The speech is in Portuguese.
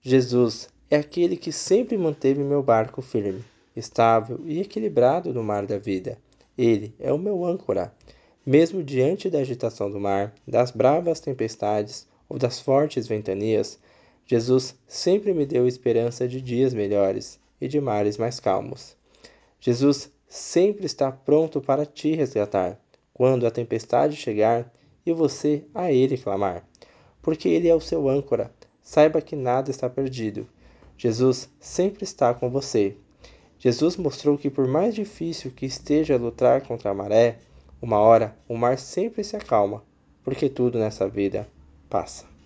Jesus é aquele que sempre manteve meu barco firme, estável e equilibrado no mar da vida. Ele é o meu âncora. Mesmo diante da agitação do mar, das bravas tempestades ou das fortes ventanias, Jesus sempre me deu esperança de dias melhores e de mares mais calmos. Jesus sempre está pronto para te resgatar quando a tempestade chegar e você a ele clamar, porque ele é o seu âncora. Saiba que nada está perdido. Jesus sempre está com você. Jesus mostrou que por mais difícil que esteja lutar contra a maré, uma hora o mar sempre se acalma, porque tudo nessa vida passa.